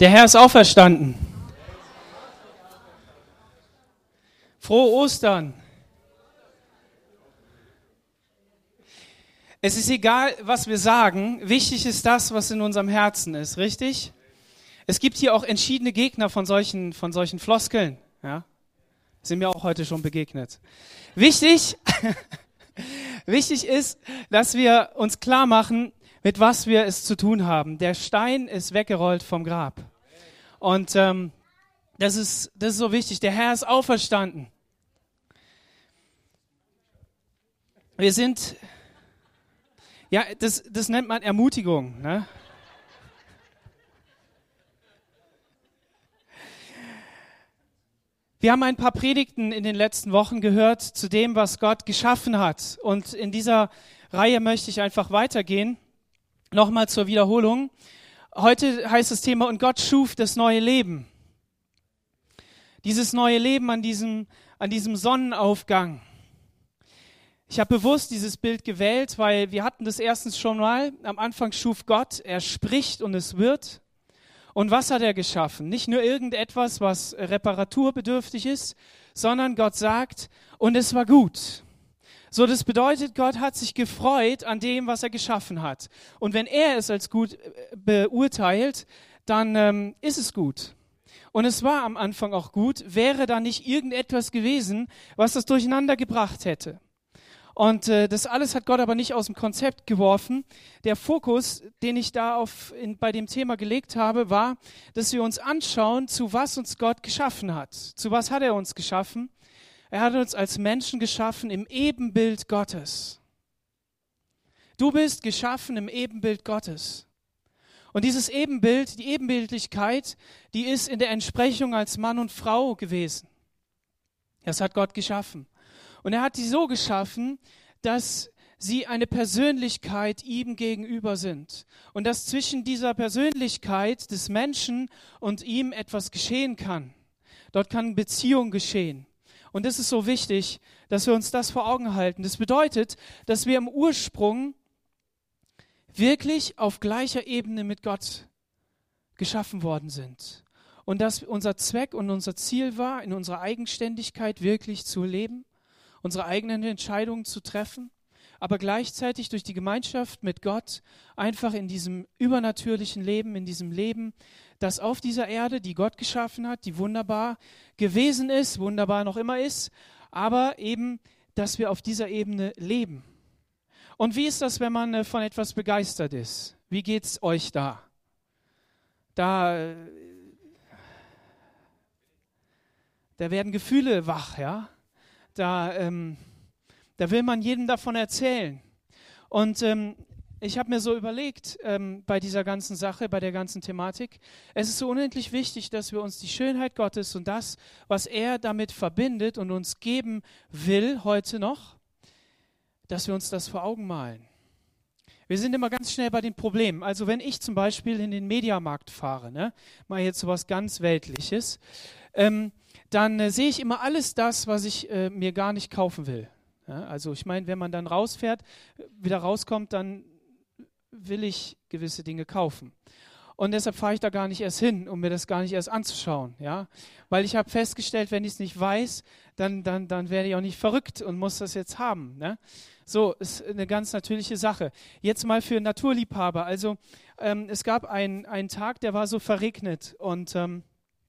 Der Herr ist auferstanden. Frohe Ostern. Es ist egal, was wir sagen. Wichtig ist das, was in unserem Herzen ist, richtig? Es gibt hier auch entschiedene Gegner von solchen, von solchen Floskeln. Ja? Sind mir auch heute schon begegnet. Wichtig, wichtig ist, dass wir uns klar machen, mit was wir es zu tun haben. Der Stein ist weggerollt vom Grab. Und ähm, das, ist, das ist so wichtig. Der Herr ist auferstanden. Wir sind, ja, das, das nennt man Ermutigung. Ne? Wir haben ein paar Predigten in den letzten Wochen gehört zu dem, was Gott geschaffen hat. Und in dieser Reihe möchte ich einfach weitergehen. Nochmal zur Wiederholung. Heute heißt das Thema, und Gott schuf das neue Leben. Dieses neue Leben an diesem, an diesem Sonnenaufgang. Ich habe bewusst dieses Bild gewählt, weil wir hatten das erstens schon mal. Am Anfang schuf Gott, er spricht und es wird. Und was hat er geschaffen? Nicht nur irgendetwas, was reparaturbedürftig ist, sondern Gott sagt, und es war gut. So, das bedeutet, Gott hat sich gefreut an dem, was er geschaffen hat. Und wenn er es als gut äh, beurteilt, dann ähm, ist es gut. Und es war am Anfang auch gut, wäre da nicht irgendetwas gewesen, was das durcheinander gebracht hätte. Und äh, das alles hat Gott aber nicht aus dem Konzept geworfen. Der Fokus, den ich da auf, in, bei dem Thema gelegt habe, war, dass wir uns anschauen, zu was uns Gott geschaffen hat. Zu was hat er uns geschaffen? Er hat uns als Menschen geschaffen im Ebenbild Gottes. Du bist geschaffen im Ebenbild Gottes. Und dieses Ebenbild, die Ebenbildlichkeit, die ist in der Entsprechung als Mann und Frau gewesen. Das hat Gott geschaffen. Und er hat sie so geschaffen, dass sie eine Persönlichkeit ihm gegenüber sind. Und dass zwischen dieser Persönlichkeit des Menschen und ihm etwas geschehen kann. Dort kann Beziehung geschehen. Und das ist so wichtig, dass wir uns das vor Augen halten. Das bedeutet, dass wir im Ursprung wirklich auf gleicher Ebene mit Gott geschaffen worden sind. Und dass unser Zweck und unser Ziel war, in unserer Eigenständigkeit wirklich zu leben, unsere eigenen Entscheidungen zu treffen, aber gleichzeitig durch die Gemeinschaft mit Gott einfach in diesem übernatürlichen Leben, in diesem Leben das auf dieser Erde, die Gott geschaffen hat, die wunderbar gewesen ist, wunderbar noch immer ist, aber eben, dass wir auf dieser Ebene leben. Und wie ist das, wenn man äh, von etwas begeistert ist? Wie geht's euch da? Da, äh, da werden Gefühle wach, ja? Da, ähm, da will man jedem davon erzählen. Und ähm, ich habe mir so überlegt ähm, bei dieser ganzen Sache, bei der ganzen Thematik, es ist so unendlich wichtig, dass wir uns die Schönheit Gottes und das, was er damit verbindet und uns geben will heute noch, dass wir uns das vor Augen malen. Wir sind immer ganz schnell bei den Problemen. Also wenn ich zum Beispiel in den Mediamarkt fahre, ne, mal jetzt so was ganz Weltliches, ähm, dann äh, sehe ich immer alles das, was ich äh, mir gar nicht kaufen will. Ja, also ich meine, wenn man dann rausfährt, wieder rauskommt, dann will ich gewisse Dinge kaufen. Und deshalb fahre ich da gar nicht erst hin, um mir das gar nicht erst anzuschauen, ja. Weil ich habe festgestellt, wenn ich es nicht weiß, dann, dann, dann werde ich auch nicht verrückt und muss das jetzt haben. Ne? So, ist eine ganz natürliche Sache. Jetzt mal für Naturliebhaber. Also, ähm, es gab einen Tag, der war so verregnet und ähm,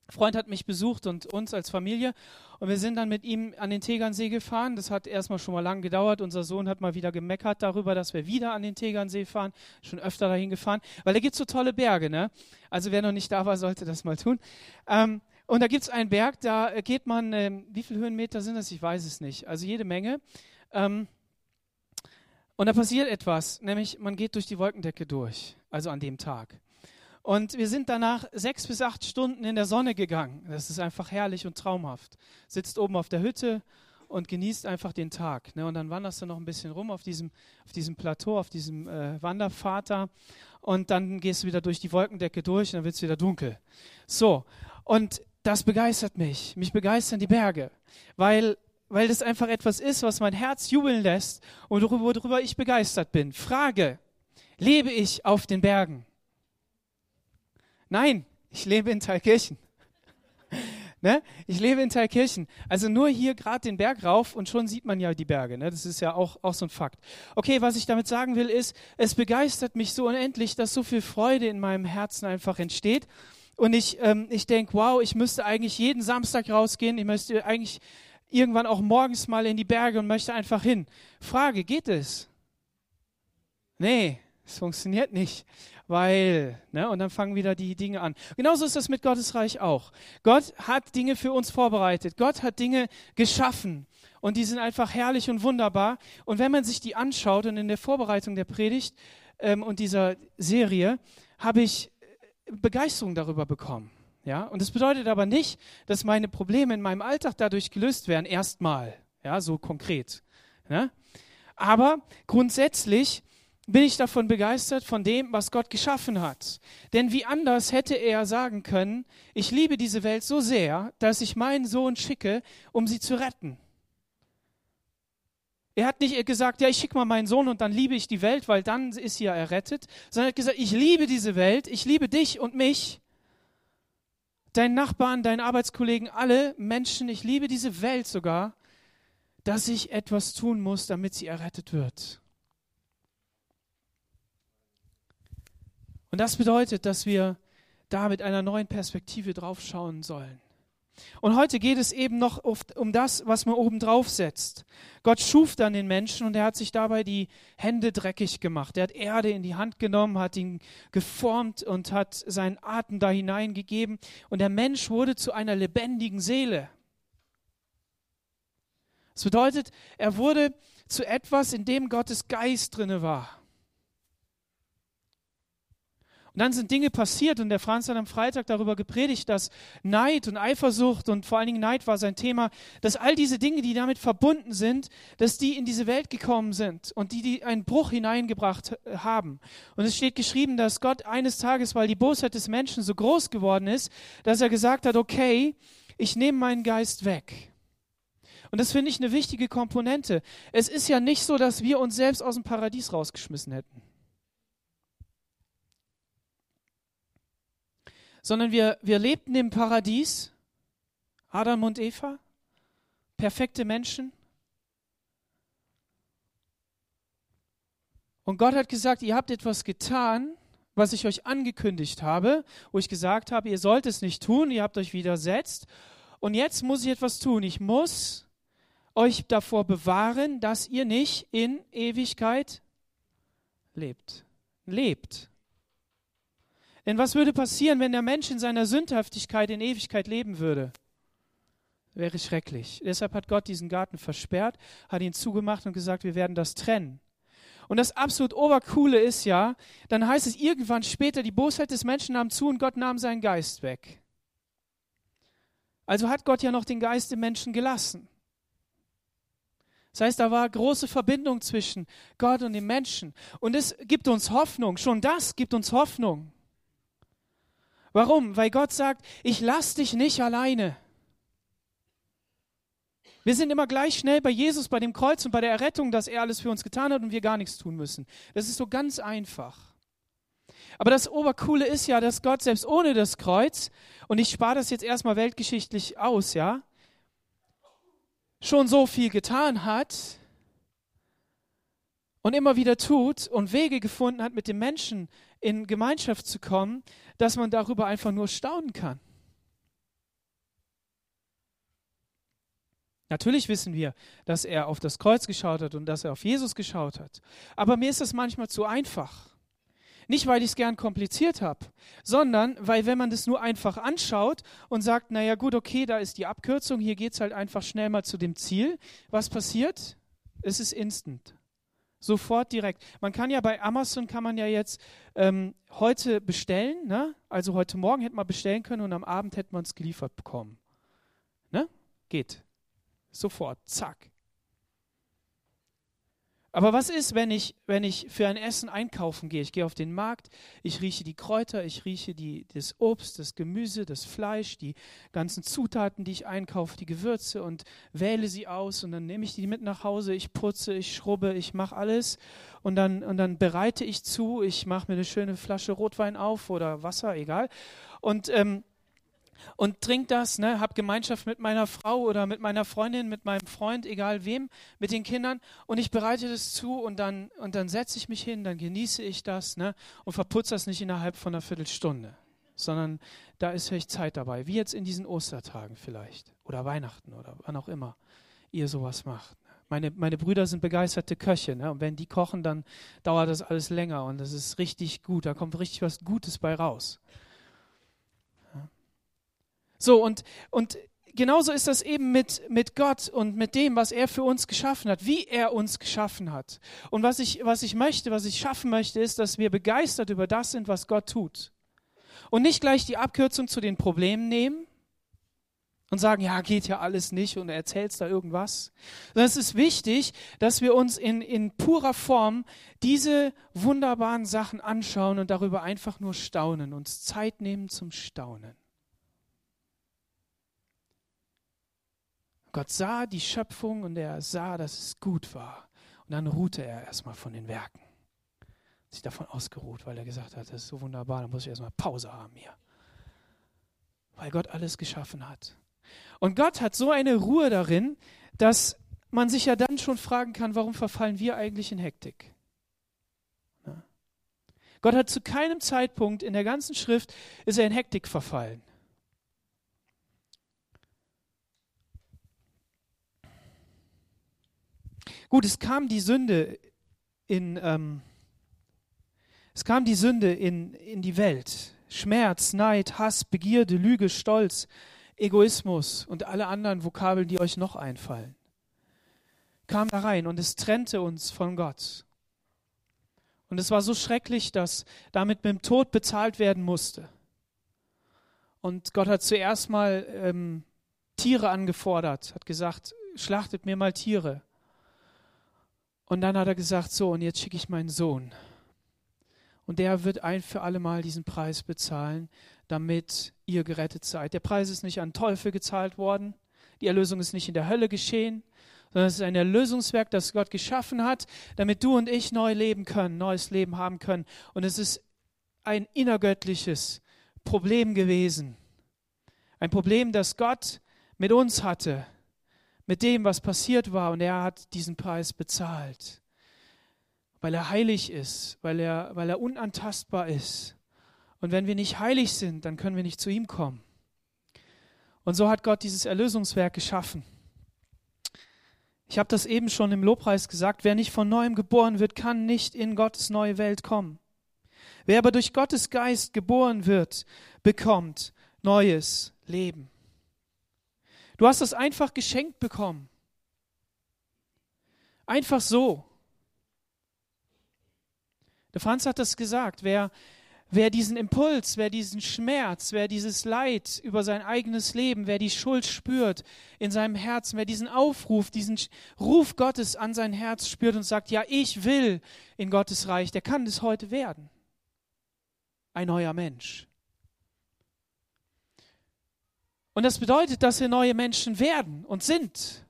Freund hat mich besucht und uns als Familie. Und wir sind dann mit ihm an den Tegernsee gefahren. Das hat erstmal schon mal lang gedauert. Unser Sohn hat mal wieder gemeckert darüber, dass wir wieder an den Tegernsee fahren. Schon öfter dahin gefahren. Weil da gibt es so tolle Berge, ne? Also wer noch nicht da war, sollte das mal tun. Ähm, und da gibt es einen Berg, da geht man, ähm, wie viele Höhenmeter sind das? Ich weiß es nicht. Also jede Menge. Ähm, und da passiert etwas, nämlich man geht durch die Wolkendecke durch. Also an dem Tag. Und wir sind danach sechs bis acht Stunden in der Sonne gegangen. Das ist einfach herrlich und traumhaft. Sitzt oben auf der Hütte und genießt einfach den Tag. Ne? Und dann wanderst du noch ein bisschen rum auf diesem, auf diesem Plateau, auf diesem äh, Wanderpfad da. Und dann gehst du wieder durch die Wolkendecke durch und dann wird es wieder dunkel. So, und das begeistert mich. Mich begeistern die Berge, weil, weil das einfach etwas ist, was mein Herz jubeln lässt und worüber ich begeistert bin. Frage, lebe ich auf den Bergen? Nein, Ich lebe in Thalkirchen. ne? Ich lebe in Thalkirchen. Also nur hier gerade den Berg rauf und schon sieht man ja die Berge. Ne? Das ist ja auch, auch so ein Fakt. Okay, was ich damit sagen will, ist, es begeistert mich so unendlich, dass so viel Freude in meinem Herzen einfach entsteht. Und ich, ähm, ich denke, wow, ich müsste eigentlich jeden Samstag rausgehen. Ich müsste eigentlich irgendwann auch morgens mal in die Berge und möchte einfach hin. Frage, geht es? Nee, es funktioniert nicht weil, ne, und dann fangen wieder die Dinge an. Genauso ist das mit Gottes Reich auch. Gott hat Dinge für uns vorbereitet. Gott hat Dinge geschaffen. Und die sind einfach herrlich und wunderbar. Und wenn man sich die anschaut und in der Vorbereitung der Predigt ähm, und dieser Serie, habe ich äh, Begeisterung darüber bekommen. Ja, und das bedeutet aber nicht, dass meine Probleme in meinem Alltag dadurch gelöst werden, erstmal. Ja, so konkret. Ne? Aber grundsätzlich bin ich davon begeistert, von dem, was Gott geschaffen hat. Denn wie anders hätte er sagen können, ich liebe diese Welt so sehr, dass ich meinen Sohn schicke, um sie zu retten. Er hat nicht gesagt, ja, ich schicke mal meinen Sohn und dann liebe ich die Welt, weil dann ist sie ja errettet, sondern er hat gesagt, ich liebe diese Welt, ich liebe dich und mich, deinen Nachbarn, deinen Arbeitskollegen, alle Menschen, ich liebe diese Welt sogar, dass ich etwas tun muss, damit sie errettet wird. Und das bedeutet, dass wir da mit einer neuen Perspektive drauf schauen sollen. Und heute geht es eben noch oft um das, was man oben drauf setzt. Gott schuf dann den Menschen und er hat sich dabei die Hände dreckig gemacht. Er hat Erde in die Hand genommen, hat ihn geformt und hat seinen Atem da hineingegeben. Und der Mensch wurde zu einer lebendigen Seele. Das bedeutet, er wurde zu etwas, in dem Gottes Geist drinne war. Und dann sind Dinge passiert und der Franz hat am Freitag darüber gepredigt, dass Neid und Eifersucht und vor allen Dingen Neid war sein Thema, dass all diese Dinge, die damit verbunden sind, dass die in diese Welt gekommen sind und die, die einen Bruch hineingebracht haben. Und es steht geschrieben, dass Gott eines Tages, weil die Bosheit des Menschen so groß geworden ist, dass er gesagt hat, okay, ich nehme meinen Geist weg. Und das finde ich eine wichtige Komponente. Es ist ja nicht so, dass wir uns selbst aus dem Paradies rausgeschmissen hätten. Sondern wir, wir lebten im Paradies, Adam und Eva, perfekte Menschen. Und Gott hat gesagt, ihr habt etwas getan, was ich euch angekündigt habe, wo ich gesagt habe, ihr sollt es nicht tun, ihr habt euch widersetzt. Und jetzt muss ich etwas tun. Ich muss euch davor bewahren, dass ihr nicht in Ewigkeit lebt. Lebt. Denn was würde passieren, wenn der Mensch in seiner Sündhaftigkeit in Ewigkeit leben würde? Wäre schrecklich. Deshalb hat Gott diesen Garten versperrt, hat ihn zugemacht und gesagt, wir werden das trennen. Und das absolut Obercoole ist ja, dann heißt es irgendwann später, die Bosheit des Menschen nahm zu und Gott nahm seinen Geist weg. Also hat Gott ja noch den Geist im Menschen gelassen. Das heißt, da war große Verbindung zwischen Gott und dem Menschen. Und es gibt uns Hoffnung. Schon das gibt uns Hoffnung. Warum? Weil Gott sagt, ich lass dich nicht alleine. Wir sind immer gleich schnell bei Jesus, bei dem Kreuz und bei der Errettung, dass er alles für uns getan hat und wir gar nichts tun müssen. Das ist so ganz einfach. Aber das Obercoole ist ja, dass Gott selbst ohne das Kreuz, und ich spare das jetzt erstmal weltgeschichtlich aus, ja, schon so viel getan hat und immer wieder tut und Wege gefunden hat, mit dem Menschen in Gemeinschaft zu kommen, dass man darüber einfach nur staunen kann. Natürlich wissen wir, dass er auf das Kreuz geschaut hat und dass er auf Jesus geschaut hat. Aber mir ist das manchmal zu einfach. Nicht, weil ich es gern kompliziert habe, sondern weil, wenn man das nur einfach anschaut und sagt, naja gut, okay, da ist die Abkürzung, hier geht es halt einfach schnell mal zu dem Ziel, was passiert? Es ist instant. Sofort direkt. Man kann ja bei Amazon kann man ja jetzt ähm, heute bestellen, ne? Also heute Morgen hätte man bestellen können und am Abend hätte man es geliefert bekommen. Ne? Geht. Sofort. Zack. Aber was ist, wenn ich, wenn ich für ein Essen einkaufen gehe? Ich gehe auf den Markt, ich rieche die Kräuter, ich rieche die, das Obst, das Gemüse, das Fleisch, die ganzen Zutaten, die ich einkaufe, die Gewürze und wähle sie aus und dann nehme ich die mit nach Hause, ich putze, ich schrubbe, ich mache alles und dann, und dann bereite ich zu, ich mache mir eine schöne Flasche Rotwein auf oder Wasser, egal. Und ähm, und trink das, ne, hab Gemeinschaft mit meiner Frau oder mit meiner Freundin, mit meinem Freund, egal wem, mit den Kindern. Und ich bereite das zu und dann, und dann setze ich mich hin, dann genieße ich das ne, und verputze das nicht innerhalb von einer Viertelstunde, sondern da ist vielleicht Zeit dabei, wie jetzt in diesen Ostertagen vielleicht oder Weihnachten oder wann auch immer ihr sowas macht. Meine, meine Brüder sind begeisterte Köche ne, und wenn die kochen, dann dauert das alles länger und das ist richtig gut, da kommt richtig was Gutes bei raus. So, und, und genauso ist das eben mit, mit Gott und mit dem, was er für uns geschaffen hat, wie er uns geschaffen hat. Und was ich, was ich möchte, was ich schaffen möchte, ist, dass wir begeistert über das sind, was Gott tut. Und nicht gleich die Abkürzung zu den Problemen nehmen und sagen, ja, geht ja alles nicht und erzählst da irgendwas. Sondern es ist wichtig, dass wir uns in, in purer Form diese wunderbaren Sachen anschauen und darüber einfach nur staunen, uns Zeit nehmen zum Staunen. Gott sah die Schöpfung und er sah, dass es gut war. Und dann ruhte er erstmal von den Werken. Hat sich davon ausgeruht, weil er gesagt hat, das ist so wunderbar, da muss ich erstmal Pause haben hier. Weil Gott alles geschaffen hat. Und Gott hat so eine Ruhe darin, dass man sich ja dann schon fragen kann, warum verfallen wir eigentlich in Hektik? Gott hat zu keinem Zeitpunkt in der ganzen Schrift ist er in Hektik verfallen. Gut, es kam die Sünde in, ähm, es kam die Sünde in, in die Welt. Schmerz, Neid, Hass, Begierde, Lüge, Stolz, Egoismus und alle anderen Vokabeln, die euch noch einfallen, kam da rein und es trennte uns von Gott. Und es war so schrecklich, dass damit mit dem Tod bezahlt werden musste. Und Gott hat zuerst mal ähm, Tiere angefordert, hat gesagt, schlachtet mir mal Tiere. Und dann hat er gesagt, so, und jetzt schicke ich meinen Sohn. Und der wird ein für alle Mal diesen Preis bezahlen, damit ihr gerettet seid. Der Preis ist nicht an Teufel gezahlt worden. Die Erlösung ist nicht in der Hölle geschehen, sondern es ist ein Erlösungswerk, das Gott geschaffen hat, damit du und ich neu leben können, neues Leben haben können. Und es ist ein innergöttliches Problem gewesen. Ein Problem, das Gott mit uns hatte, mit dem, was passiert war. Und er hat diesen Preis bezahlt, weil er heilig ist, weil er, weil er unantastbar ist. Und wenn wir nicht heilig sind, dann können wir nicht zu ihm kommen. Und so hat Gott dieses Erlösungswerk geschaffen. Ich habe das eben schon im Lobpreis gesagt, wer nicht von neuem geboren wird, kann nicht in Gottes neue Welt kommen. Wer aber durch Gottes Geist geboren wird, bekommt neues Leben. Du hast es einfach geschenkt bekommen. Einfach so. Der Franz hat das gesagt. Wer, wer diesen Impuls, wer diesen Schmerz, wer dieses Leid über sein eigenes Leben, wer die Schuld spürt in seinem Herzen, wer diesen Aufruf, diesen Ruf Gottes an sein Herz spürt und sagt, ja, ich will in Gottes Reich, der kann es heute werden. Ein neuer Mensch. Und das bedeutet, dass wir neue Menschen werden und sind.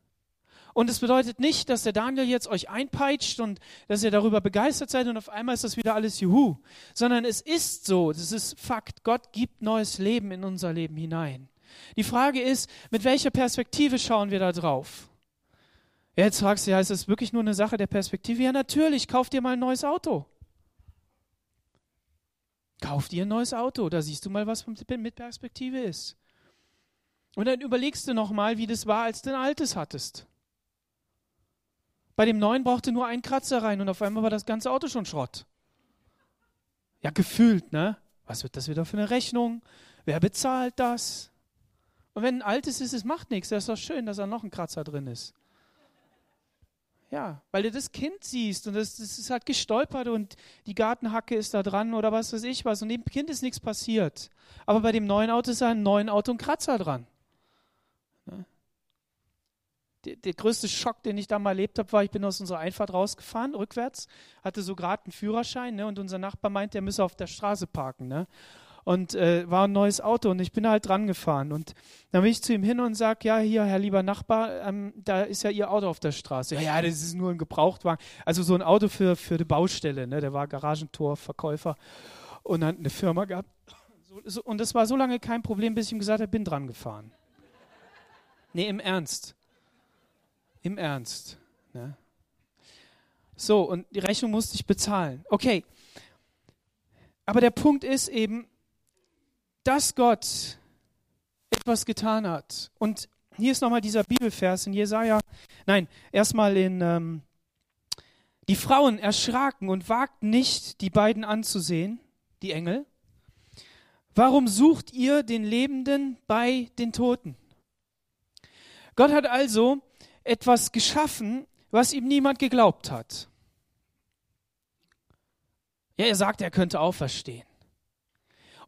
Und es bedeutet nicht, dass der Daniel jetzt euch einpeitscht und dass ihr darüber begeistert seid und auf einmal ist das wieder alles Juhu, sondern es ist so, das ist Fakt. Gott gibt neues Leben in unser Leben hinein. Die Frage ist, mit welcher Perspektive schauen wir da drauf? jetzt fragst du, ja, ist das wirklich nur eine Sache der Perspektive? Ja, natürlich, kauf dir mal ein neues Auto. Kauf dir ein neues Auto, da siehst du mal, was mit Perspektive ist. Und dann überlegst du nochmal, wie das war, als du ein altes hattest. Bei dem neuen brauchte nur ein Kratzer rein und auf einmal war das ganze Auto schon Schrott. Ja, gefühlt, ne? Was wird das wieder für eine Rechnung? Wer bezahlt das? Und wenn ein altes ist, es macht nichts. Das ist doch schön, dass da noch ein Kratzer drin ist. Ja, weil du das Kind siehst und das, das ist halt gestolpert und die Gartenhacke ist da dran oder was weiß ich was und dem Kind ist nichts passiert. Aber bei dem neuen Auto ist ein neuen Auto ein Kratzer dran. Der, der, größte Schock, den ich da mal erlebt habe, war, ich bin aus unserer Einfahrt rausgefahren, rückwärts, hatte so gerade einen Führerschein ne, und unser Nachbar meint, der müsse auf der Straße parken. Ne? Und äh, war ein neues Auto und ich bin halt dran gefahren. Und dann bin ich zu ihm hin und sage, ja, hier, Herr lieber Nachbar, ähm, da ist ja Ihr Auto auf der Straße. Ja, ja, das ist nur ein Gebrauchtwagen. Also so ein Auto für, für die Baustelle. Ne? Der war Garagentorverkäufer und hat eine Firma gehabt. So, so, und das war so lange kein Problem, bis ich ihm gesagt habe, bin dran gefahren. Nee, im Ernst. Im Ernst. Ne? So, und die Rechnung musste ich bezahlen. Okay. Aber der Punkt ist eben, dass Gott etwas getan hat. Und hier ist nochmal dieser Bibelvers in Jesaja. Nein, erstmal in. Ähm, die Frauen erschraken und wagten nicht, die beiden anzusehen, die Engel. Warum sucht ihr den Lebenden bei den Toten? Gott hat also etwas geschaffen, was ihm niemand geglaubt hat. Ja, er sagt, er könnte auferstehen.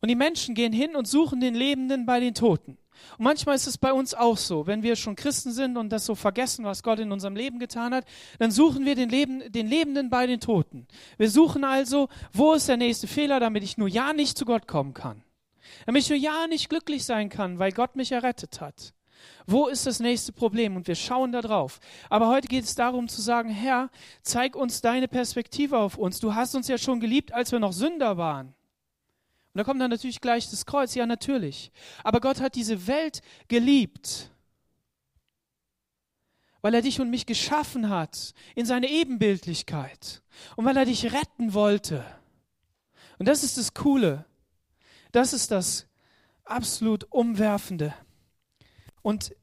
Und die Menschen gehen hin und suchen den Lebenden bei den Toten. Und manchmal ist es bei uns auch so, wenn wir schon Christen sind und das so vergessen, was Gott in unserem Leben getan hat, dann suchen wir den, Leben, den Lebenden bei den Toten. Wir suchen also, wo ist der nächste Fehler, damit ich nur ja nicht zu Gott kommen kann. Damit ich nur ja nicht glücklich sein kann, weil Gott mich errettet hat. Wo ist das nächste Problem? Und wir schauen da drauf. Aber heute geht es darum zu sagen, Herr, zeig uns deine Perspektive auf uns. Du hast uns ja schon geliebt, als wir noch Sünder waren. Und da kommt dann natürlich gleich das Kreuz. Ja, natürlich. Aber Gott hat diese Welt geliebt, weil er dich und mich geschaffen hat in seine Ebenbildlichkeit und weil er dich retten wollte. Und das ist das Coole. Das ist das absolut Umwerfende. Und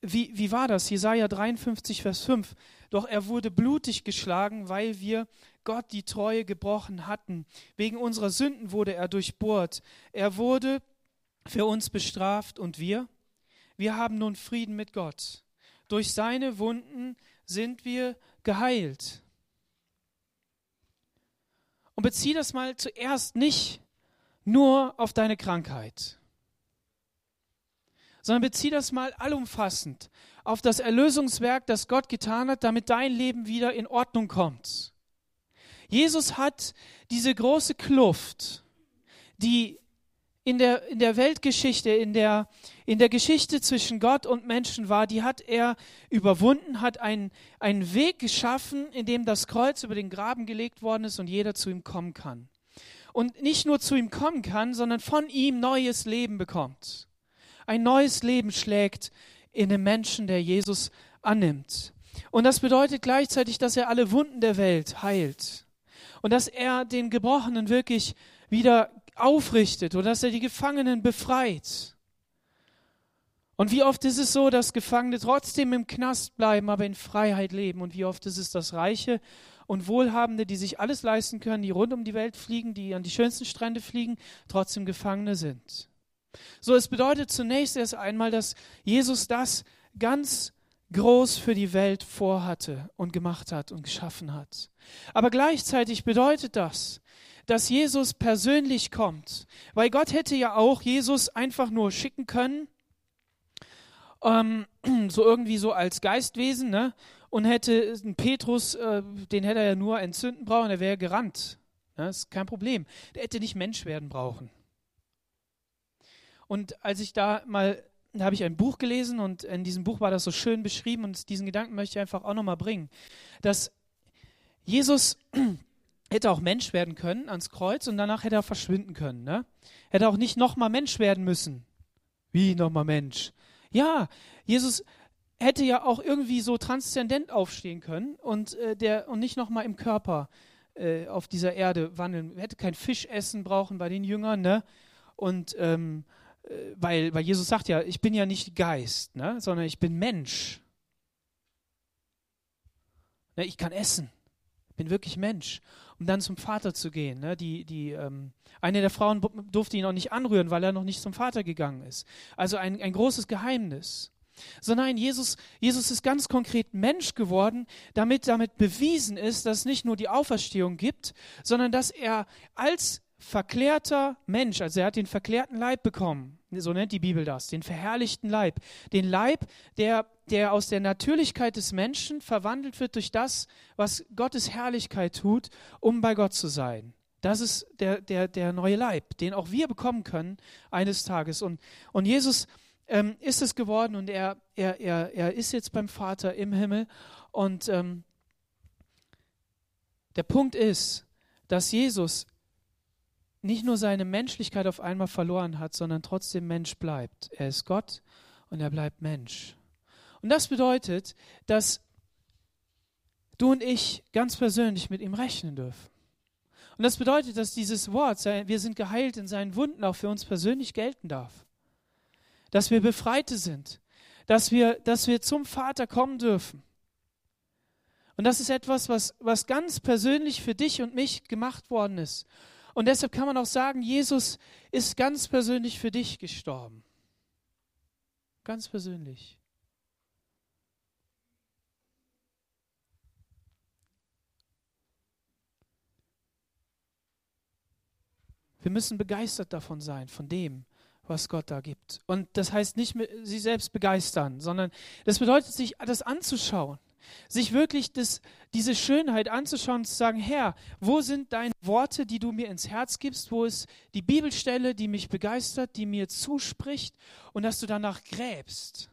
wie, wie war das? Jesaja 53, Vers 5. Doch er wurde blutig geschlagen, weil wir Gott die Treue gebrochen hatten. Wegen unserer Sünden wurde er durchbohrt. Er wurde für uns bestraft und wir? Wir haben nun Frieden mit Gott. Durch seine Wunden sind wir geheilt. Und bezieh das mal zuerst nicht nur auf deine Krankheit sondern bezieh das mal allumfassend auf das Erlösungswerk, das Gott getan hat, damit dein Leben wieder in Ordnung kommt. Jesus hat diese große Kluft, die in der, in der Weltgeschichte, in der, in der Geschichte zwischen Gott und Menschen war, die hat er überwunden, hat einen, einen Weg geschaffen, in dem das Kreuz über den Graben gelegt worden ist und jeder zu ihm kommen kann. Und nicht nur zu ihm kommen kann, sondern von ihm neues Leben bekommt ein neues Leben schlägt in dem Menschen, der Jesus annimmt. Und das bedeutet gleichzeitig, dass er alle Wunden der Welt heilt und dass er den Gebrochenen wirklich wieder aufrichtet und dass er die Gefangenen befreit. Und wie oft ist es so, dass Gefangene trotzdem im Knast bleiben, aber in Freiheit leben? Und wie oft ist es, dass Reiche und Wohlhabende, die sich alles leisten können, die rund um die Welt fliegen, die an die schönsten Strände fliegen, trotzdem Gefangene sind? So, es bedeutet zunächst erst einmal, dass Jesus das ganz groß für die Welt vorhatte und gemacht hat und geschaffen hat. Aber gleichzeitig bedeutet das, dass Jesus persönlich kommt, weil Gott hätte ja auch Jesus einfach nur schicken können, ähm, so irgendwie so als Geistwesen, ne? und hätte Petrus, äh, den hätte er ja nur entzünden brauchen, er wäre gerannt. Ne? Das ist kein Problem. Der hätte nicht Mensch werden brauchen. Und als ich da mal, da habe ich ein Buch gelesen und in diesem Buch war das so schön beschrieben und diesen Gedanken möchte ich einfach auch nochmal bringen, dass Jesus hätte auch Mensch werden können ans Kreuz und danach hätte er verschwinden können. Ne? Hätte auch nicht nochmal Mensch werden müssen. Wie nochmal Mensch? Ja, Jesus hätte ja auch irgendwie so transzendent aufstehen können und, äh, der, und nicht nochmal im Körper äh, auf dieser Erde wandeln. Hätte kein Fisch essen brauchen bei den Jüngern, ne? Und ähm, äh, weil, weil Jesus sagt ja, ich bin ja nicht Geist, ne, sondern ich bin Mensch. Ne, ich kann essen. Bin wirklich Mensch. Um dann zum Vater zu gehen. Ne, die, die, ähm, eine der Frauen durfte ihn auch nicht anrühren, weil er noch nicht zum Vater gegangen ist. Also ein, ein großes Geheimnis. So nein, Jesus, Jesus ist ganz konkret Mensch geworden, damit damit bewiesen ist, dass es nicht nur die Auferstehung gibt, sondern dass er als verklärter Mensch, also er hat den verklärten Leib bekommen, so nennt die Bibel das, den verherrlichten Leib. Den Leib, der, der aus der Natürlichkeit des Menschen verwandelt wird durch das, was Gottes Herrlichkeit tut, um bei Gott zu sein. Das ist der, der, der neue Leib, den auch wir bekommen können eines Tages. Und, und Jesus ähm, ist es geworden und er, er, er, er ist jetzt beim Vater im Himmel. Und ähm, der Punkt ist, dass Jesus nicht nur seine Menschlichkeit auf einmal verloren hat, sondern trotzdem Mensch bleibt. Er ist Gott und er bleibt Mensch. Und das bedeutet, dass du und ich ganz persönlich mit ihm rechnen dürfen. Und das bedeutet, dass dieses Wort, wir sind geheilt in seinen Wunden, auch für uns persönlich gelten darf. Dass wir Befreite sind. Dass wir, dass wir zum Vater kommen dürfen. Und das ist etwas, was, was ganz persönlich für dich und mich gemacht worden ist. Und deshalb kann man auch sagen, Jesus ist ganz persönlich für dich gestorben. Ganz persönlich. Wir müssen begeistert davon sein, von dem, was Gott da gibt. Und das heißt nicht sie selbst begeistern, sondern das bedeutet, sich das anzuschauen sich wirklich das, diese Schönheit anzuschauen und zu sagen, Herr, wo sind deine Worte, die du mir ins Herz gibst? Wo ist die Bibelstelle, die mich begeistert, die mir zuspricht und dass du danach gräbst?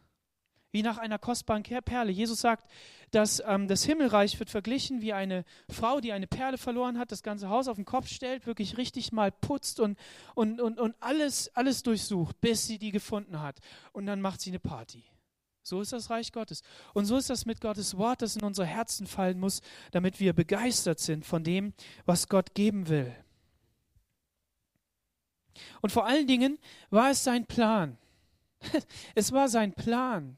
Wie nach einer kostbaren Perle. Jesus sagt, dass ähm, das Himmelreich wird verglichen wie eine Frau, die eine Perle verloren hat, das ganze Haus auf den Kopf stellt, wirklich richtig mal putzt und, und, und, und alles, alles durchsucht, bis sie die gefunden hat. Und dann macht sie eine Party. So ist das Reich Gottes. Und so ist das mit Gottes Wort, das in unsere Herzen fallen muss, damit wir begeistert sind von dem, was Gott geben will. Und vor allen Dingen war es sein Plan. Es war sein Plan.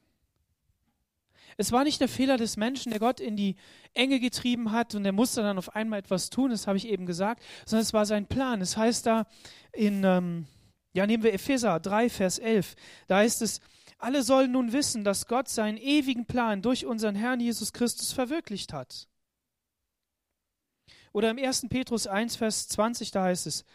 Es war nicht der Fehler des Menschen, der Gott in die Enge getrieben hat und er musste dann auf einmal etwas tun, das habe ich eben gesagt, sondern es war sein Plan. Es heißt da in, ähm, ja, nehmen wir Epheser 3, Vers 11, da heißt es, alle sollen nun wissen, dass Gott seinen ewigen Plan durch unseren Herrn Jesus Christus verwirklicht hat. Oder im 1. Petrus 1, Vers 20, da heißt es,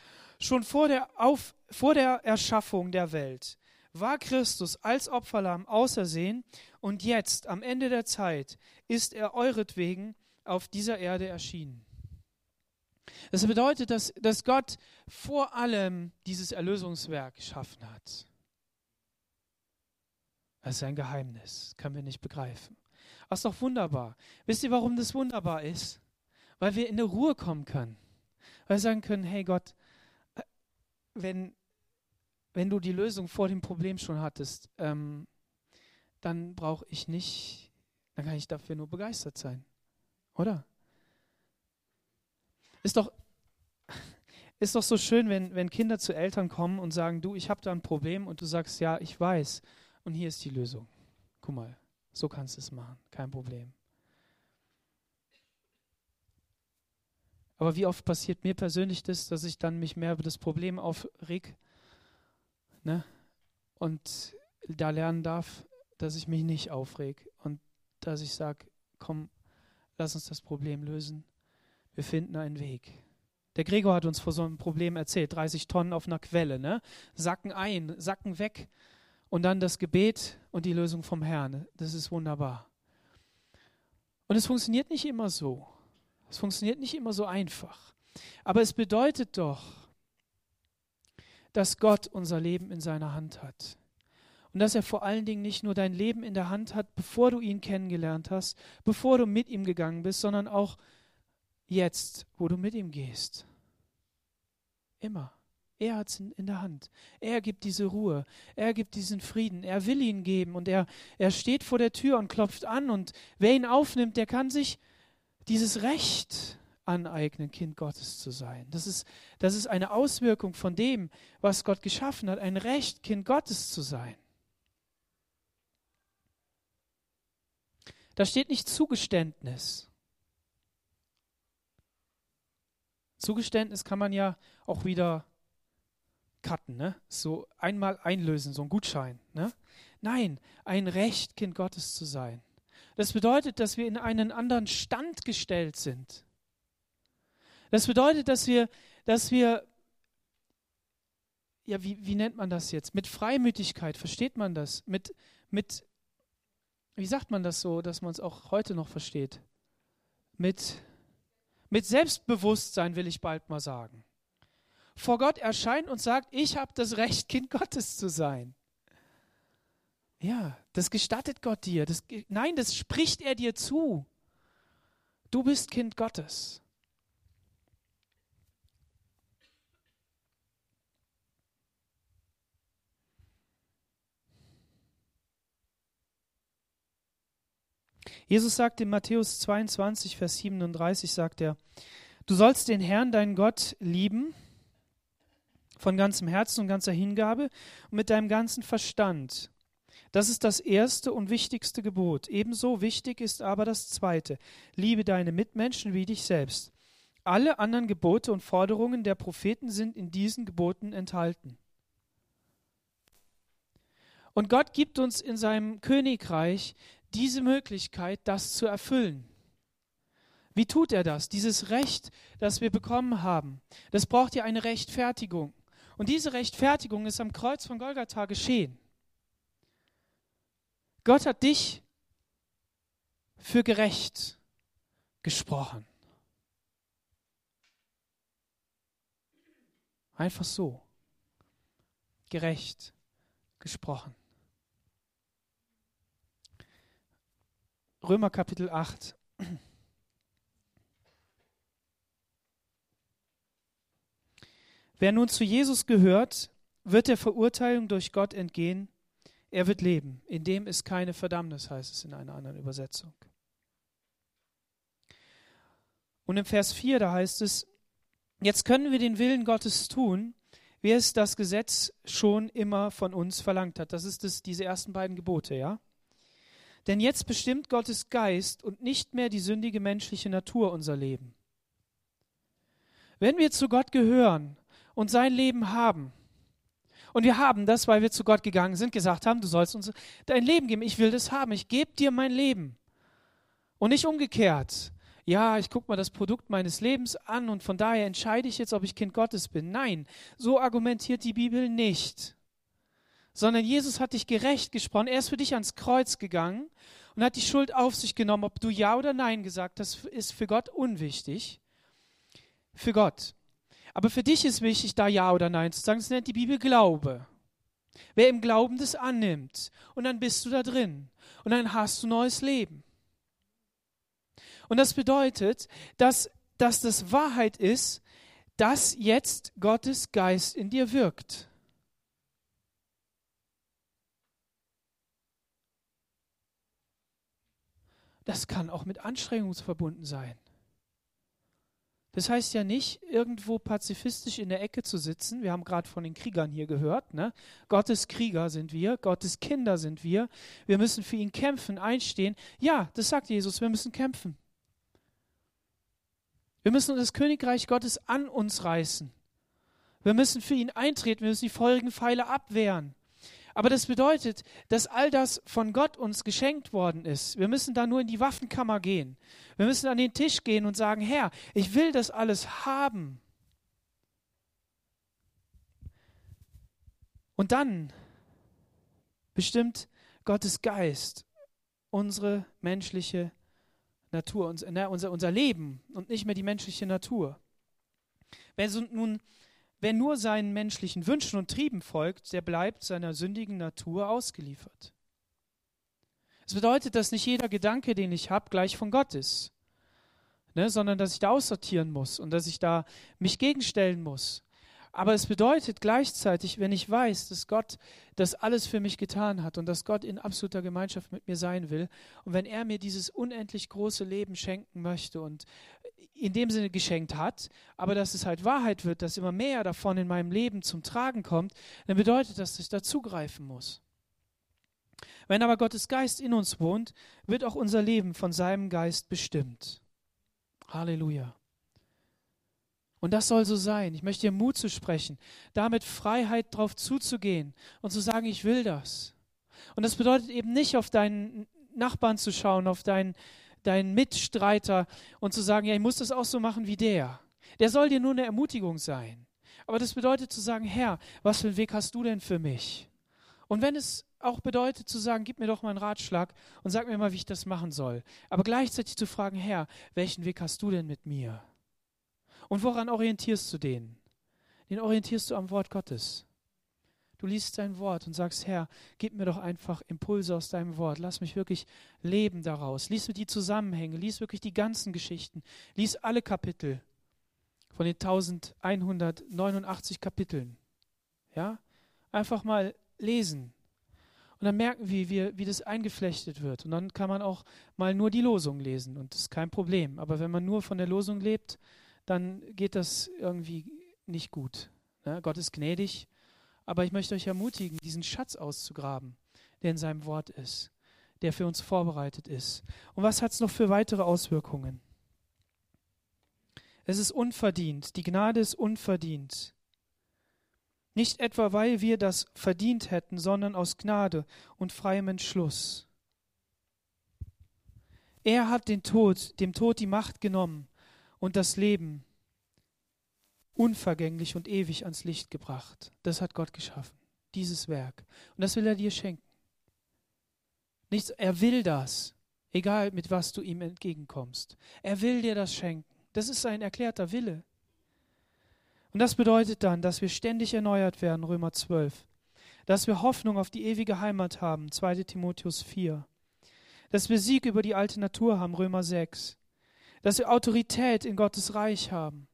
schon vor der, Auf, vor der Erschaffung der Welt war Christus als Opferlamm ausersehen und jetzt, am Ende der Zeit, ist er euretwegen auf dieser Erde erschienen. Das bedeutet, dass, dass Gott vor allem dieses Erlösungswerk geschaffen hat. Das ist ein Geheimnis, können wir nicht begreifen. Aber ist doch wunderbar. Wisst ihr, warum das wunderbar ist? Weil wir in eine Ruhe kommen können. Weil wir sagen können, hey Gott, äh, wenn, wenn du die Lösung vor dem Problem schon hattest, ähm, dann brauche ich nicht, dann kann ich dafür nur begeistert sein. Oder? Ist doch, ist doch so schön, wenn, wenn Kinder zu Eltern kommen und sagen, du, ich habe da ein Problem und du sagst, ja, ich weiß. Und hier ist die Lösung. Guck mal, so kannst du es machen, kein Problem. Aber wie oft passiert mir persönlich das, dass ich dann mich mehr über das Problem aufreg ne? und da lernen darf, dass ich mich nicht aufreg und dass ich sage, komm, lass uns das Problem lösen. Wir finden einen Weg. Der Gregor hat uns vor so einem Problem erzählt, 30 Tonnen auf einer Quelle, ne? Sacken ein, sacken weg und dann das Gebet und die Lösung vom Herrn. Das ist wunderbar. Und es funktioniert nicht immer so. Es funktioniert nicht immer so einfach. Aber es bedeutet doch, dass Gott unser Leben in seiner Hand hat. Und dass er vor allen Dingen nicht nur dein Leben in der Hand hat, bevor du ihn kennengelernt hast, bevor du mit ihm gegangen bist, sondern auch jetzt, wo du mit ihm gehst. Immer. Er hat es in der Hand. Er gibt diese Ruhe. Er gibt diesen Frieden. Er will ihn geben. Und er, er steht vor der Tür und klopft an. Und wer ihn aufnimmt, der kann sich dieses Recht aneignen, Kind Gottes zu sein. Das ist, das ist eine Auswirkung von dem, was Gott geschaffen hat. Ein Recht, Kind Gottes zu sein. Da steht nicht Zugeständnis. Zugeständnis kann man ja auch wieder cutten, ne? So einmal einlösen, so ein Gutschein, ne? Nein, ein Recht, Kind Gottes zu sein. Das bedeutet, dass wir in einen anderen Stand gestellt sind. Das bedeutet, dass wir, dass wir ja, wie, wie nennt man das jetzt? Mit Freimütigkeit, versteht man das? Mit, mit, wie sagt man das so, dass man es auch heute noch versteht? Mit, mit Selbstbewusstsein will ich bald mal sagen. Vor Gott erscheint und sagt, ich habe das Recht, Kind Gottes zu sein. Ja, das gestattet Gott dir. Das, nein, das spricht er dir zu. Du bist Kind Gottes. Jesus sagt in Matthäus 22, Vers 37, sagt er, du sollst den Herrn, deinen Gott, lieben von ganzem Herzen und ganzer Hingabe und mit deinem ganzen Verstand. Das ist das erste und wichtigste Gebot. Ebenso wichtig ist aber das zweite. Liebe deine Mitmenschen wie dich selbst. Alle anderen Gebote und Forderungen der Propheten sind in diesen Geboten enthalten. Und Gott gibt uns in seinem Königreich diese Möglichkeit, das zu erfüllen. Wie tut er das? Dieses Recht, das wir bekommen haben, das braucht ja eine Rechtfertigung. Und diese Rechtfertigung ist am Kreuz von Golgatha geschehen. Gott hat dich für gerecht gesprochen. Einfach so. Gerecht gesprochen. Römer Kapitel 8. Wer nun zu Jesus gehört, wird der Verurteilung durch Gott entgehen. Er wird leben. In dem ist keine Verdammnis, heißt es in einer anderen Übersetzung. Und im Vers 4, da heißt es, jetzt können wir den Willen Gottes tun, wie es das Gesetz schon immer von uns verlangt hat. Das ist das, diese ersten beiden Gebote, ja? Denn jetzt bestimmt Gottes Geist und nicht mehr die sündige menschliche Natur unser Leben. Wenn wir zu Gott gehören und sein Leben haben, und wir haben das, weil wir zu Gott gegangen sind, gesagt haben, du sollst uns dein Leben geben, ich will das haben, ich gebe dir mein Leben. Und nicht umgekehrt. Ja, ich gucke mal das Produkt meines Lebens an und von daher entscheide ich jetzt, ob ich Kind Gottes bin. Nein, so argumentiert die Bibel nicht sondern Jesus hat dich gerecht gesprochen. Er ist für dich ans Kreuz gegangen und hat die Schuld auf sich genommen. Ob du Ja oder Nein gesagt hast, ist für Gott unwichtig. Für Gott. Aber für dich ist wichtig, da Ja oder Nein zu sagen. Das nennt die Bibel Glaube. Wer im Glauben das annimmt, und dann bist du da drin. Und dann hast du neues Leben. Und das bedeutet, dass, dass das Wahrheit ist, dass jetzt Gottes Geist in dir wirkt. das kann auch mit Anstrengung verbunden sein. Das heißt ja nicht, irgendwo pazifistisch in der Ecke zu sitzen. Wir haben gerade von den Kriegern hier gehört. Ne? Gottes Krieger sind wir, Gottes Kinder sind wir. Wir müssen für ihn kämpfen, einstehen. Ja, das sagt Jesus, wir müssen kämpfen. Wir müssen das Königreich Gottes an uns reißen. Wir müssen für ihn eintreten, wir müssen die feurigen Pfeile abwehren. Aber das bedeutet, dass all das von Gott uns geschenkt worden ist. Wir müssen da nur in die Waffenkammer gehen. Wir müssen an den Tisch gehen und sagen, Herr, ich will das alles haben. Und dann bestimmt Gottes Geist unsere menschliche Natur, unser, ne, unser, unser Leben und nicht mehr die menschliche Natur. Wenn nun Wer nur seinen menschlichen Wünschen und Trieben folgt, der bleibt seiner sündigen Natur ausgeliefert. Es das bedeutet, dass nicht jeder Gedanke, den ich habe, gleich von Gott ist, ne, sondern dass ich da aussortieren muss und dass ich da mich gegenstellen muss. Aber es bedeutet gleichzeitig, wenn ich weiß, dass Gott das alles für mich getan hat und dass Gott in absoluter Gemeinschaft mit mir sein will und wenn er mir dieses unendlich große Leben schenken möchte und in dem Sinne geschenkt hat, aber dass es halt Wahrheit wird, dass immer mehr davon in meinem Leben zum Tragen kommt, dann bedeutet das, dass ich dazugreifen muss. Wenn aber Gottes Geist in uns wohnt, wird auch unser Leben von seinem Geist bestimmt. Halleluja. Und das soll so sein. Ich möchte dir Mut zu sprechen, damit Freiheit drauf zuzugehen und zu sagen, ich will das. Und das bedeutet eben nicht auf deinen Nachbarn zu schauen, auf deinen deinen Mitstreiter und zu sagen, ja, ich muss das auch so machen wie der. Der soll dir nur eine Ermutigung sein. Aber das bedeutet zu sagen, Herr, was für einen Weg hast du denn für mich? Und wenn es auch bedeutet zu sagen, gib mir doch mal einen Ratschlag und sag mir mal, wie ich das machen soll. Aber gleichzeitig zu fragen, Herr, welchen Weg hast du denn mit mir? Und woran orientierst du den? Den orientierst du am Wort Gottes. Du liest sein Wort und sagst, Herr, gib mir doch einfach Impulse aus deinem Wort. Lass mich wirklich leben daraus. Lies mir die Zusammenhänge, lies wirklich die ganzen Geschichten, lies alle Kapitel von den 1189 Kapiteln. Ja? Einfach mal lesen. Und dann merken wir, wie, wie das eingeflechtet wird. Und dann kann man auch mal nur die Losung lesen und das ist kein Problem. Aber wenn man nur von der Losung lebt, dann geht das irgendwie nicht gut. Ne? Gott ist gnädig, aber ich möchte euch ermutigen, diesen Schatz auszugraben, der in seinem Wort ist, der für uns vorbereitet ist. Und was hat es noch für weitere Auswirkungen? Es ist unverdient. Die Gnade ist unverdient. Nicht etwa, weil wir das verdient hätten, sondern aus Gnade und freiem Entschluss. Er hat den Tod, dem Tod die Macht genommen und das Leben unvergänglich und ewig ans Licht gebracht. Das hat Gott geschaffen, dieses Werk. Und das will er dir schenken. Nichts, er will das, egal mit was du ihm entgegenkommst. Er will dir das schenken. Das ist sein erklärter Wille. Und das bedeutet dann, dass wir ständig erneuert werden, Römer 12. Dass wir Hoffnung auf die ewige Heimat haben, 2 Timotheus 4. Dass wir Sieg über die alte Natur haben, Römer 6. Dass wir Autorität in Gottes Reich haben.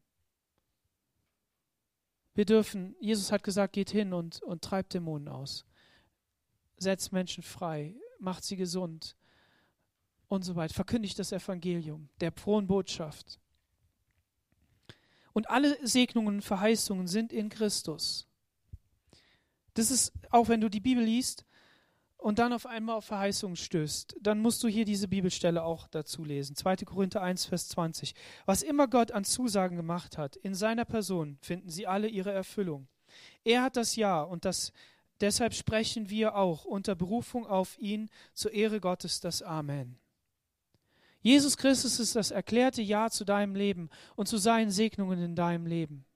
Wir dürfen, Jesus hat gesagt, geht hin und, und treibt Dämonen aus. Setzt Menschen frei, macht sie gesund und so weiter. Verkündigt das Evangelium der frohen Botschaft. Und alle Segnungen und Verheißungen sind in Christus. Das ist, auch wenn du die Bibel liest und dann auf einmal auf Verheißungen stößt, dann musst du hier diese Bibelstelle auch dazu lesen. 2. Korinther 1, Vers 20. Was immer Gott an Zusagen gemacht hat, in seiner Person finden sie alle ihre Erfüllung. Er hat das Ja und das, deshalb sprechen wir auch unter Berufung auf ihn zur Ehre Gottes das Amen. Jesus Christus ist das erklärte Ja zu deinem Leben und zu seinen Segnungen in deinem Leben.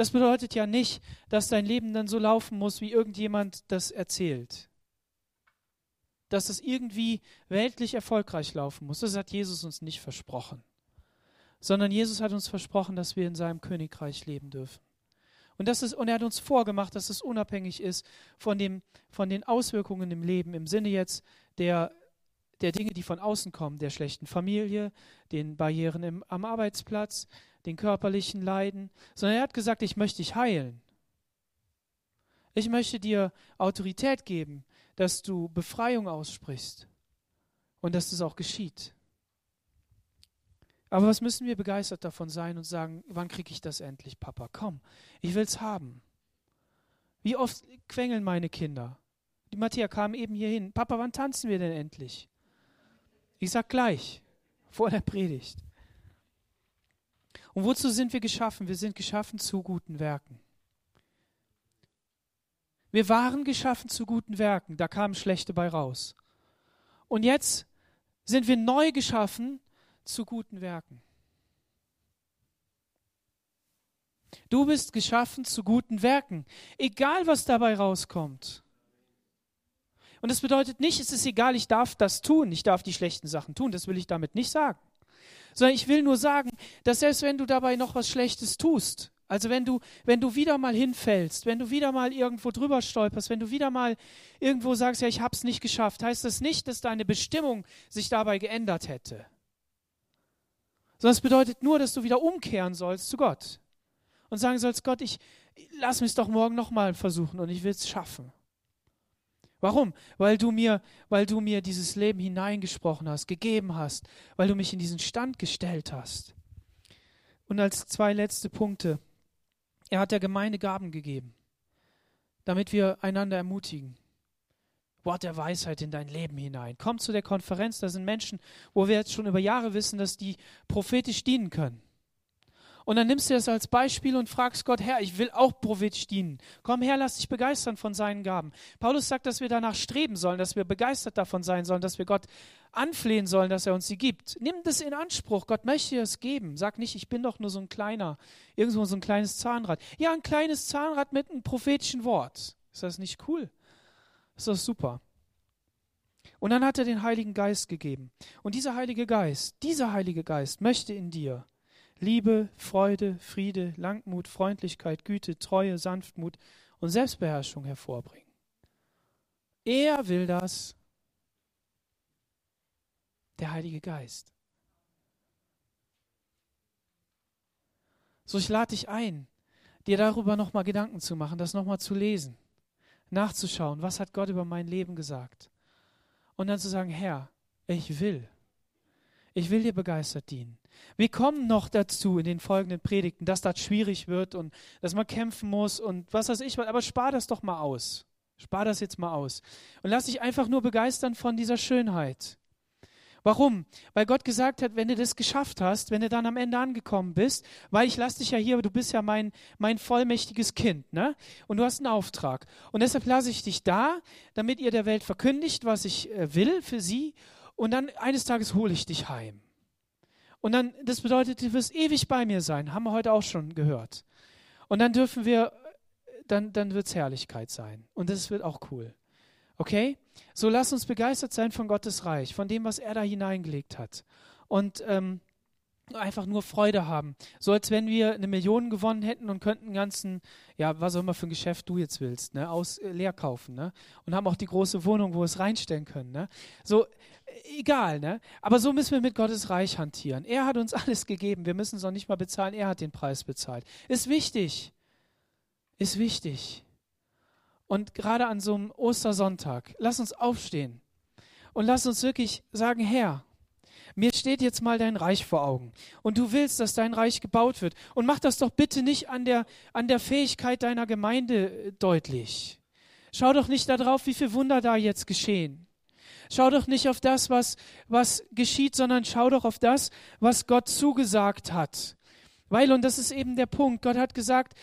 Das bedeutet ja nicht, dass dein Leben dann so laufen muss, wie irgendjemand das erzählt. Dass es irgendwie weltlich erfolgreich laufen muss. Das hat Jesus uns nicht versprochen. Sondern Jesus hat uns versprochen, dass wir in seinem Königreich leben dürfen. Und, das ist, und er hat uns vorgemacht, dass es unabhängig ist von, dem, von den Auswirkungen im Leben, im Sinne jetzt der der Dinge, die von außen kommen, der schlechten Familie, den Barrieren im, am Arbeitsplatz, den körperlichen Leiden, sondern er hat gesagt, ich möchte dich heilen. Ich möchte dir Autorität geben, dass du Befreiung aussprichst und dass das auch geschieht. Aber was müssen wir begeistert davon sein und sagen, wann kriege ich das endlich, Papa? Komm, ich will es haben. Wie oft quengeln meine Kinder? Die Matthäa kam eben hierhin. Papa, wann tanzen wir denn endlich? Ich sag gleich, vor der Predigt. Und wozu sind wir geschaffen? Wir sind geschaffen zu guten Werken. Wir waren geschaffen zu guten Werken, da kamen schlechte bei raus. Und jetzt sind wir neu geschaffen zu guten Werken. Du bist geschaffen zu guten Werken, egal was dabei rauskommt. Und das bedeutet nicht, es ist egal, ich darf das tun, ich darf die schlechten Sachen tun, das will ich damit nicht sagen. Sondern ich will nur sagen, dass selbst wenn du dabei noch was Schlechtes tust, also wenn du, wenn du wieder mal hinfällst, wenn du wieder mal irgendwo drüber stolperst, wenn du wieder mal irgendwo sagst, ja, ich hab's nicht geschafft, heißt das nicht, dass deine Bestimmung sich dabei geändert hätte. Sondern es bedeutet nur, dass du wieder umkehren sollst zu Gott und sagen sollst, Gott, ich lass mich doch morgen nochmal versuchen und ich will es schaffen. Warum? Weil du mir, weil du mir dieses Leben hineingesprochen hast, gegeben hast, weil du mich in diesen Stand gestellt hast. Und als zwei letzte Punkte. Er hat der Gemeinde Gaben gegeben, damit wir einander ermutigen. Wort der Weisheit in dein Leben hinein. Komm zu der Konferenz, da sind Menschen, wo wir jetzt schon über Jahre wissen, dass die prophetisch dienen können. Und dann nimmst du das als Beispiel und fragst Gott, Herr, ich will auch prophetisch dienen. Komm her, lass dich begeistern von seinen Gaben. Paulus sagt, dass wir danach streben sollen, dass wir begeistert davon sein sollen, dass wir Gott anflehen sollen, dass er uns sie gibt. Nimm das in Anspruch. Gott möchte dir es geben. Sag nicht, ich bin doch nur so ein kleiner, irgendwo so ein kleines Zahnrad. Ja, ein kleines Zahnrad mit einem prophetischen Wort. Ist das nicht cool? Ist das super? Und dann hat er den Heiligen Geist gegeben. Und dieser Heilige Geist, dieser Heilige Geist möchte in dir Liebe, Freude, Friede, Langmut, Freundlichkeit, Güte, Treue, Sanftmut und Selbstbeherrschung hervorbringen. Er will das, der Heilige Geist. So, ich lade dich ein, dir darüber nochmal Gedanken zu machen, das nochmal zu lesen, nachzuschauen, was hat Gott über mein Leben gesagt. Und dann zu sagen, Herr, ich will. Ich will dir begeistert dienen. Wir kommen noch dazu in den folgenden Predigten, dass das schwierig wird und dass man kämpfen muss und was weiß ich, aber spar das doch mal aus. Spar das jetzt mal aus. Und lass dich einfach nur begeistern von dieser Schönheit. Warum? Weil Gott gesagt hat, wenn du das geschafft hast, wenn du dann am Ende angekommen bist, weil ich lasse dich ja hier, du bist ja mein, mein vollmächtiges Kind, ne? Und du hast einen Auftrag. Und deshalb lasse ich dich da, damit ihr der Welt verkündigt, was ich äh, will für sie. Und dann eines Tages hole ich dich heim. Und dann, das bedeutet, du wirst ewig bei mir sein, haben wir heute auch schon gehört. Und dann dürfen wir, dann, dann wird es Herrlichkeit sein. Und das wird auch cool. Okay? So lass uns begeistert sein von Gottes Reich, von dem, was er da hineingelegt hat. Und ähm, einfach nur Freude haben. So als wenn wir eine Million gewonnen hätten und könnten einen ganzen, ja, was auch immer für ein Geschäft du jetzt willst, ne, aus äh, leer kaufen, ne? Und haben auch die große Wohnung, wo wir es reinstellen können, ne? So, äh, egal, ne? Aber so müssen wir mit Gottes Reich hantieren. Er hat uns alles gegeben. Wir müssen es auch nicht mal bezahlen. Er hat den Preis bezahlt. Ist wichtig. Ist wichtig. Und gerade an so einem Ostersonntag, lass uns aufstehen und lass uns wirklich sagen, Herr, mir steht jetzt mal dein Reich vor Augen und du willst, dass dein Reich gebaut wird. Und mach das doch bitte nicht an der, an der Fähigkeit deiner Gemeinde äh, deutlich. Schau doch nicht darauf, wie viele Wunder da jetzt geschehen. Schau doch nicht auf das, was, was geschieht, sondern schau doch auf das, was Gott zugesagt hat. Weil, und das ist eben der Punkt, Gott hat gesagt,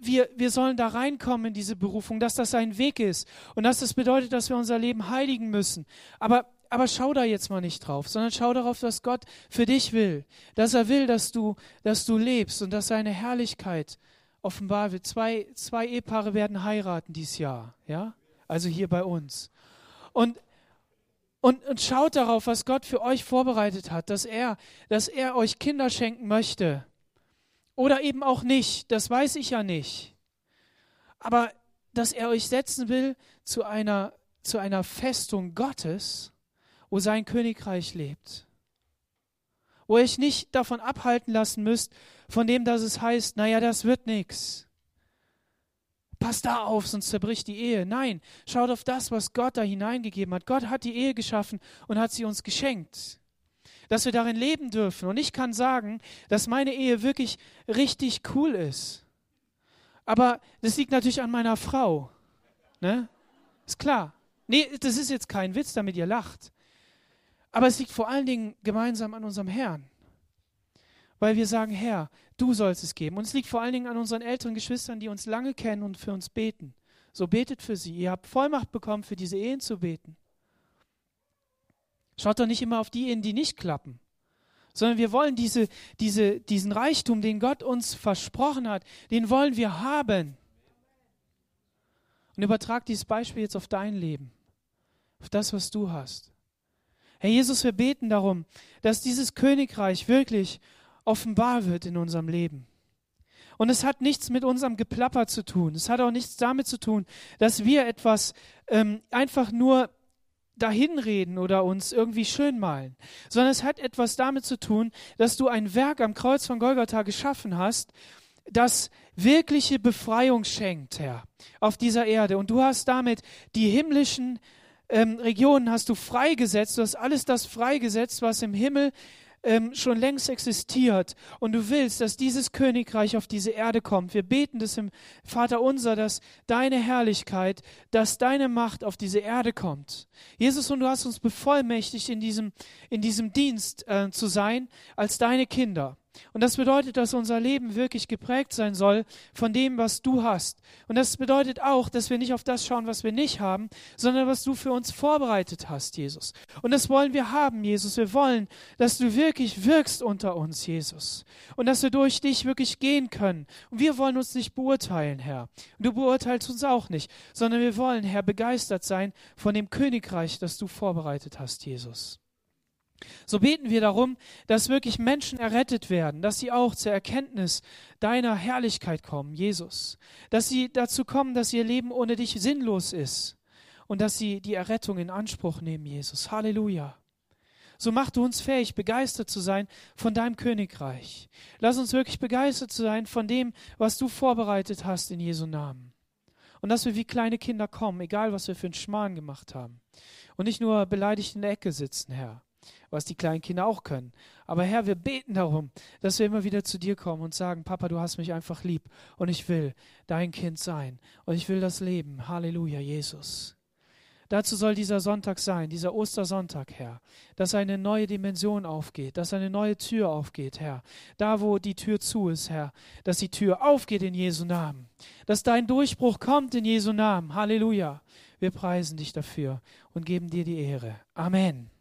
wir, wir sollen da reinkommen in diese Berufung, dass das ein Weg ist und dass das bedeutet, dass wir unser Leben heiligen müssen. Aber, aber schau da jetzt mal nicht drauf, sondern schau darauf, was Gott für dich will. Dass er will, dass du, dass du lebst und dass seine Herrlichkeit offenbar wird. Zwei, zwei Ehepaare werden heiraten dieses Jahr, ja? Also hier bei uns. Und, und, und schaut darauf, was Gott für euch vorbereitet hat, dass er, dass er euch Kinder schenken möchte oder eben auch nicht, das weiß ich ja nicht. Aber dass er euch setzen will zu einer, zu einer Festung Gottes, wo sein Königreich lebt. Wo ihr euch nicht davon abhalten lassen müsst, von dem, dass es heißt, naja, das wird nichts. Passt da auf, sonst zerbricht die Ehe. Nein, schaut auf das, was Gott da hineingegeben hat. Gott hat die Ehe geschaffen und hat sie uns geschenkt dass wir darin leben dürfen. Und ich kann sagen, dass meine Ehe wirklich richtig cool ist. Aber das liegt natürlich an meiner Frau. Ne? Ist klar. Nee, das ist jetzt kein Witz, damit ihr lacht. Aber es liegt vor allen Dingen gemeinsam an unserem Herrn. Weil wir sagen, Herr, du sollst es geben. Und es liegt vor allen Dingen an unseren älteren Geschwistern, die uns lange kennen und für uns beten. So betet für sie. Ihr habt Vollmacht bekommen, für diese Ehen zu beten. Schaut doch nicht immer auf die Ehen, die nicht klappen, sondern wir wollen diese, diese, diesen Reichtum, den Gott uns versprochen hat, den wollen wir haben. Und übertrag dieses Beispiel jetzt auf dein Leben, auf das, was du hast. Herr Jesus, wir beten darum, dass dieses Königreich wirklich offenbar wird in unserem Leben. Und es hat nichts mit unserem Geplapper zu tun. Es hat auch nichts damit zu tun, dass wir etwas ähm, einfach nur dahinreden oder uns irgendwie schön malen, sondern es hat etwas damit zu tun, dass du ein Werk am Kreuz von Golgatha geschaffen hast, das wirkliche Befreiung schenkt, Herr, auf dieser Erde. Und du hast damit die himmlischen ähm, Regionen hast du freigesetzt, du hast alles das freigesetzt, was im Himmel ähm, schon längst existiert und du willst, dass dieses Königreich auf diese Erde kommt. Wir beten das im Vater unser, dass deine Herrlichkeit, dass deine Macht auf diese Erde kommt. Jesus, und du hast uns bevollmächtigt, in diesem, in diesem Dienst äh, zu sein als deine Kinder. Und das bedeutet, dass unser Leben wirklich geprägt sein soll von dem, was du hast. Und das bedeutet auch, dass wir nicht auf das schauen, was wir nicht haben, sondern was du für uns vorbereitet hast, Jesus. Und das wollen wir haben, Jesus. Wir wollen, dass du wirklich wirkst unter uns, Jesus. Und dass wir durch dich wirklich gehen können. Und wir wollen uns nicht beurteilen, Herr. Und du beurteilst uns auch nicht, sondern wir wollen, Herr, begeistert sein von dem Königreich, das du vorbereitet hast, Jesus. So beten wir darum, dass wirklich Menschen errettet werden, dass sie auch zur Erkenntnis deiner Herrlichkeit kommen, Jesus. Dass sie dazu kommen, dass ihr Leben ohne dich sinnlos ist und dass sie die Errettung in Anspruch nehmen, Jesus. Halleluja. So mach du uns fähig, begeistert zu sein von deinem Königreich. Lass uns wirklich begeistert sein von dem, was du vorbereitet hast in Jesu Namen. Und dass wir wie kleine Kinder kommen, egal was wir für einen Schmarrn gemacht haben. Und nicht nur beleidigt in der Ecke sitzen, Herr was die kleinen Kinder auch können. Aber Herr, wir beten darum, dass wir immer wieder zu dir kommen und sagen, Papa, du hast mich einfach lieb und ich will dein Kind sein und ich will das Leben. Halleluja, Jesus. Dazu soll dieser Sonntag sein, dieser Ostersonntag, Herr, dass eine neue Dimension aufgeht, dass eine neue Tür aufgeht, Herr. Da, wo die Tür zu ist, Herr, dass die Tür aufgeht in Jesu Namen, dass dein Durchbruch kommt in Jesu Namen. Halleluja. Wir preisen dich dafür und geben dir die Ehre. Amen.